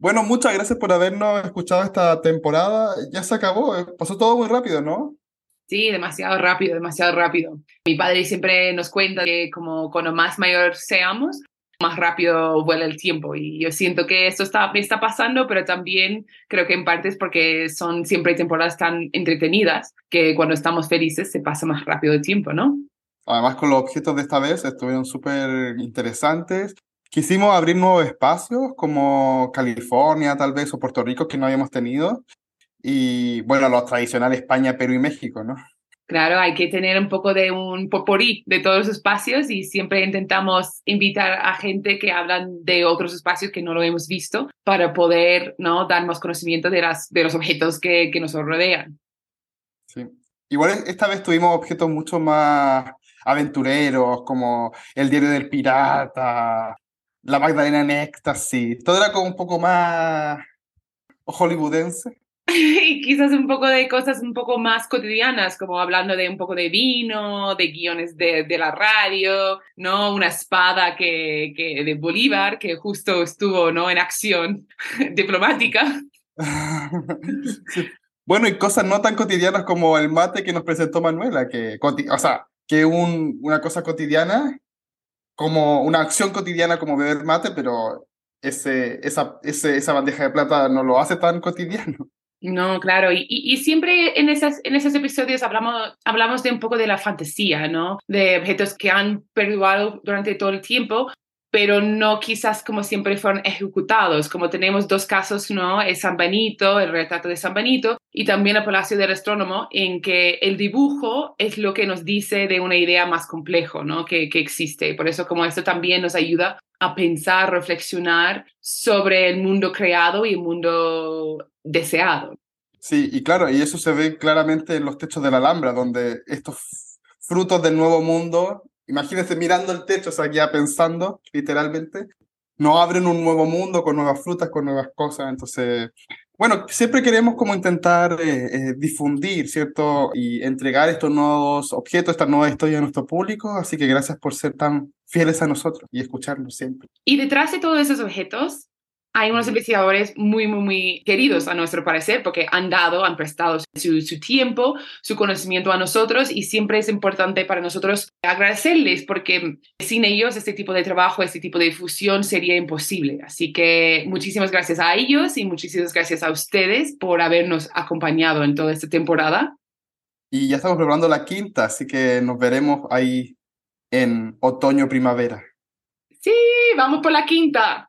Bueno, muchas gracias por habernos escuchado esta temporada. Ya se acabó, eh, pasó todo muy rápido, ¿no? Sí, demasiado rápido, demasiado rápido. Mi padre siempre nos cuenta que como cuando más mayor seamos, más rápido vuela el tiempo. Y yo siento que esto está, me está pasando, pero también creo que en parte es porque son siempre temporadas tan entretenidas que cuando estamos felices se pasa más rápido el tiempo, ¿no? Además, con los objetos de esta vez estuvieron súper interesantes. Quisimos abrir nuevos espacios como California, tal vez, o Puerto Rico, que no habíamos tenido. Y bueno, los tradicionales España, Perú y México, ¿no? Claro, hay que tener un poco de un poporí de todos los espacios y siempre intentamos invitar a gente que hablan de otros espacios que no lo hemos visto para poder ¿no? dar más conocimiento de, las, de los objetos que, que nos rodean. Sí. Igual esta vez tuvimos objetos mucho más aventureros, como el diario del pirata, la Magdalena en éxtasis. Todo era como un poco más hollywoodense. y quizás un poco de cosas un poco más cotidianas, como hablando de un poco de vino, de guiones de, de la radio, ¿no? Una espada que, que, de Bolívar que justo estuvo, ¿no? En acción diplomática. Bueno, y cosas no tan cotidianas como el mate que nos presentó Manuela, que, o sea, que un, una cosa cotidiana, como una acción cotidiana como beber mate, pero ese, esa, ese, esa bandeja de plata no lo hace tan cotidiano. No, claro, y, y, siempre en, esas, en esos episodios hablamos, hablamos de un poco de la fantasía, ¿no? De objetos que han perdurado durante todo el tiempo, pero no quizás como siempre fueron ejecutados, como tenemos dos casos, ¿no? El San Benito, el retrato de San Benito, y también el Palacio del Astrónomo, en que el dibujo es lo que nos dice de una idea más complejo, ¿no? Que, que existe. Por eso como esto también nos ayuda a pensar, reflexionar sobre el mundo creado y el mundo deseado. Sí, y claro, y eso se ve claramente en los techos de la Alhambra, donde estos frutos del nuevo mundo, imagínense mirando el techo, o sea, ya pensando, literalmente, no abren un nuevo mundo con nuevas frutas, con nuevas cosas, entonces bueno, siempre queremos como intentar eh, eh, difundir, ¿cierto? Y entregar estos nuevos objetos, esta nueva historia a nuestro público, así que gracias por ser tan fieles a nosotros y escucharnos siempre. Y detrás de todos esos objetos hay unos investigadores muy, muy, muy queridos a nuestro parecer porque han dado, han prestado su, su, tiempo, su conocimiento a nosotros y siempre es importante para nosotros agradecerles porque sin ellos este tipo de trabajo, este tipo de difusión sería imposible. Así que muchísimas gracias a ellos y muchísimas gracias a ustedes por habernos acompañado en toda esta temporada. Y ya estamos preparando la quinta, así que nos veremos ahí en otoño-primavera. Sí, vamos por la quinta.